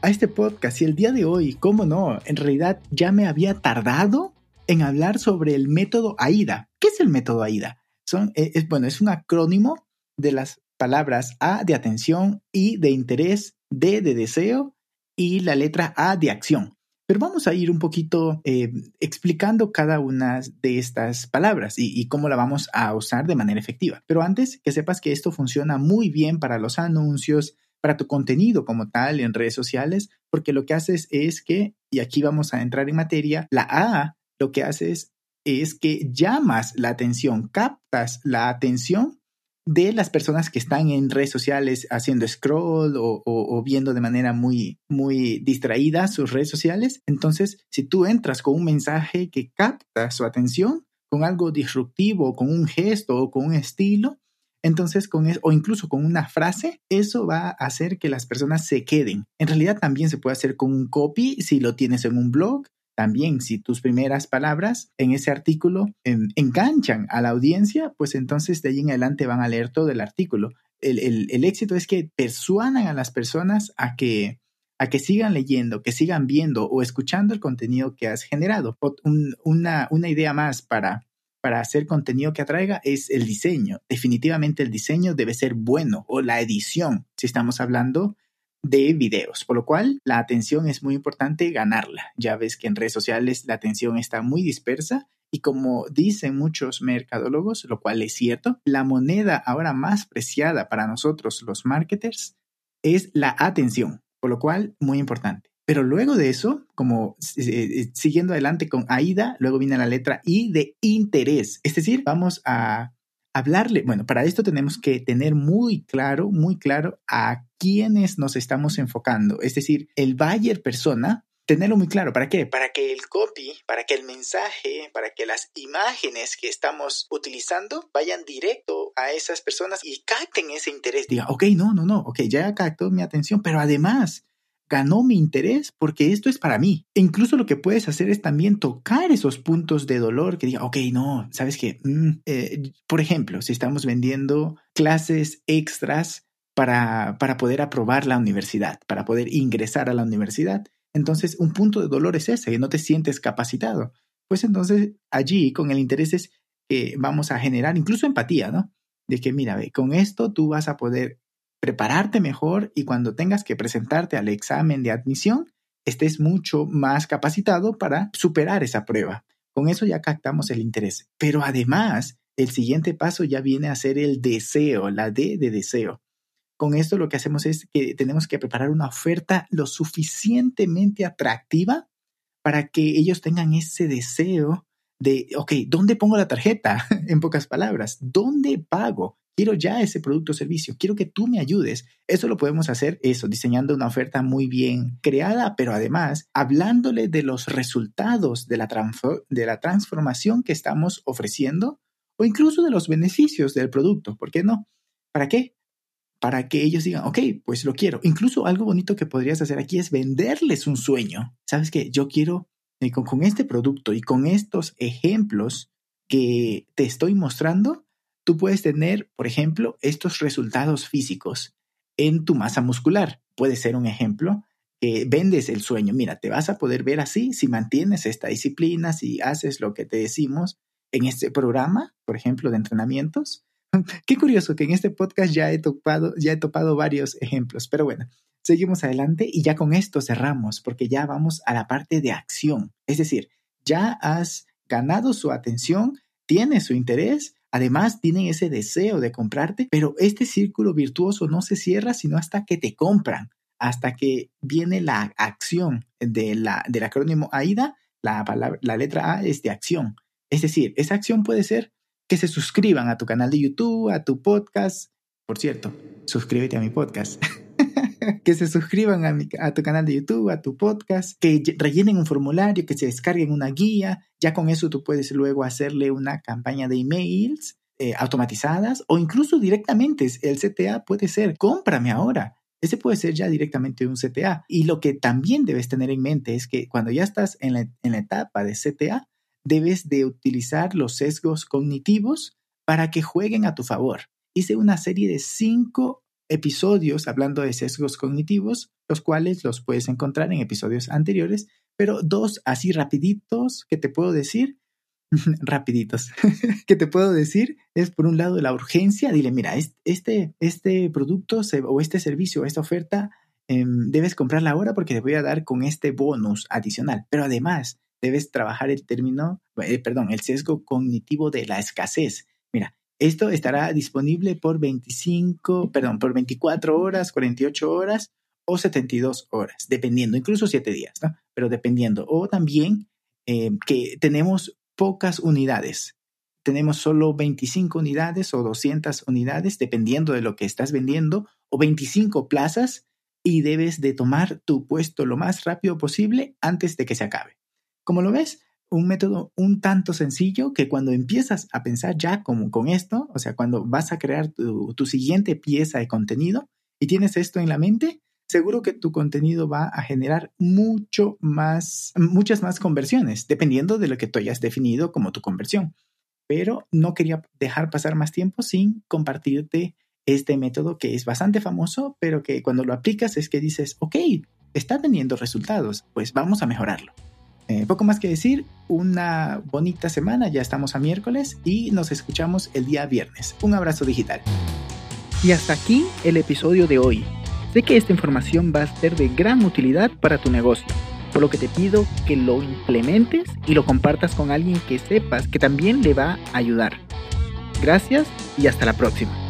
a este podcast y el día de hoy, cómo no, en realidad ya me había tardado en hablar sobre el método AIDA. ¿Qué es el método AIDA? Son, eh, es, bueno, es un acrónimo de las palabras A de atención, I de interés, D de deseo y la letra A de acción. Pero vamos a ir un poquito eh, explicando cada una de estas palabras y, y, cómo la vamos a usar de manera efectiva. Pero antes, que sepas que esto funciona muy bien para los anuncios, para tu contenido como tal en redes sociales, porque lo que haces es que, y aquí vamos a entrar en materia, la A lo que haces es que llamas la atención, captas la atención de las personas que están en redes sociales haciendo scroll o, o, viendo de manera muy, muy distraída sus redes sociales. Entonces, si tú entras con un mensaje que capta su atención, con algo disruptivo, con un gesto o con un estilo, entonces, con eso, o incluso con una frase, eso va a hacer que las personas se queden. En realidad también se puede hacer con un copy si lo tienes en un blog. También si tus primeras palabras en ese artículo eh, enganchan a la audiencia, pues entonces de ahí en adelante van a leer todo el artículo. El, el, el éxito es que persuadan a las personas a que, a que sigan leyendo, que sigan viendo o escuchando el contenido que has generado. Un, una, una idea más para para hacer contenido que atraiga es el diseño. Definitivamente el diseño debe ser bueno o la edición, si estamos hablando de videos, por lo cual la atención es muy importante ganarla. Ya ves que en redes sociales la atención está muy dispersa y como dicen muchos mercadólogos, lo cual es cierto, la moneda ahora más preciada para nosotros los marketers es la atención, por lo cual muy importante. Pero luego de eso, como eh, siguiendo adelante con AIDA, luego viene la letra I de interés. Es decir, vamos a hablarle, bueno, para esto tenemos que tener muy claro, muy claro a quiénes nos estamos enfocando. Es decir, el buyer persona, tenerlo muy claro. ¿Para qué? Para que el copy, para que el mensaje, para que las imágenes que estamos utilizando vayan directo a esas personas y capten ese interés. Diga, ok, no, no, no, ok, ya captó mi atención, pero además ganó mi interés porque esto es para mí. E incluso lo que puedes hacer es también tocar esos puntos de dolor que diga, ok, no, sabes que, mm, eh, por ejemplo, si estamos vendiendo clases extras para, para poder aprobar la universidad, para poder ingresar a la universidad, entonces un punto de dolor es ese, que no te sientes capacitado. Pues entonces allí con el interés es que vamos a generar incluso empatía, ¿no? De que, mira, ve, con esto tú vas a poder prepararte mejor y cuando tengas que presentarte al examen de admisión, estés mucho más capacitado para superar esa prueba. Con eso ya captamos el interés. Pero además, el siguiente paso ya viene a ser el deseo, la D de deseo. Con esto lo que hacemos es que tenemos que preparar una oferta lo suficientemente atractiva para que ellos tengan ese deseo de, ok, ¿dónde pongo la tarjeta? en pocas palabras, ¿dónde pago? Quiero ya ese producto o servicio, quiero que tú me ayudes. Eso lo podemos hacer, eso, diseñando una oferta muy bien creada, pero además hablándole de los resultados de la, de la transformación que estamos ofreciendo o incluso de los beneficios del producto. ¿Por qué no? ¿Para qué? Para que ellos digan, ok, pues lo quiero. Incluso algo bonito que podrías hacer aquí es venderles un sueño. ¿Sabes qué? Yo quiero, eh, con, con este producto y con estos ejemplos que te estoy mostrando, tú puedes tener, por ejemplo, estos resultados físicos en tu masa muscular. Puede ser un ejemplo que vendes el sueño. Mira, te vas a poder ver así si mantienes esta disciplina, si haces lo que te decimos en este programa, por ejemplo, de entrenamientos. Qué curioso que en este podcast ya he topado, ya he topado varios ejemplos, pero bueno, seguimos adelante y ya con esto cerramos porque ya vamos a la parte de acción. Es decir, ya has ganado su atención, tienes su interés Además, tienen ese deseo de comprarte, pero este círculo virtuoso no se cierra sino hasta que te compran, hasta que viene la acción de la, del acrónimo AIDA, la, palabra, la letra A es de acción. Es decir, esa acción puede ser que se suscriban a tu canal de YouTube, a tu podcast. Por cierto, suscríbete a mi podcast. que se suscriban a, a, tu canal de YouTube, a tu podcast, que rellenen un formulario, que se descarguen una guía. Ya con eso tú puedes luego hacerle una campaña de emails eh, automatizadas o incluso directamente el CTA puede ser cómprame ahora. Ese puede ser ya directamente un CTA. Y lo que también debes tener en mente es que cuando ya estás en la, en la etapa de CTA, debes de utilizar los sesgos cognitivos para que jueguen a tu favor. Hice una serie de cinco episodios hablando de sesgos cognitivos, los cuales los puedes encontrar en episodios anteriores, pero dos así rapiditos que te puedo decir, rapiditos, que te puedo decir es por un lado la urgencia, dile, mira, este, este producto o este servicio, esta oferta, em, debes comprarla ahora porque te voy a dar con este bonus adicional, pero además debes trabajar el término, eh, perdón, el sesgo cognitivo de la escasez. Mira, esto estará disponible por 25, perdón, por 24 horas, 48 horas o 72 horas, dependiendo, incluso 7 días, ¿no? Pero dependiendo. O también eh, que tenemos pocas unidades. Tenemos solo 25 unidades o 200 unidades, dependiendo de lo que estás vendiendo, o 25 plazas y debes de tomar tu puesto lo más rápido posible antes de que se acabe. Como lo ves, un método un tanto sencillo que cuando empiezas a pensar ya como con esto, o sea, cuando vas a crear tu, siguiente pieza de contenido y tienes esto en la mente, seguro que tu contenido va a generar mucho más, muchas más conversiones, dependiendo de lo que tú hayas definido como tu conversión. Pero no quería dejar pasar más tiempo sin compartirte este método que es bastante famoso, pero que cuando lo aplicas es que dices, ok, está teniendo resultados, pues vamos a mejorarlo. Eh, poco más que decir, una bonita semana, ya estamos a miércoles y nos escuchamos el día viernes. Un abrazo digital. Y hasta aquí el episodio de hoy. Sé que esta información va a ser de gran utilidad para tu negocio, por lo que te pido que lo implementes y lo compartas con alguien que sepas que también le va a ayudar. Gracias y hasta la próxima.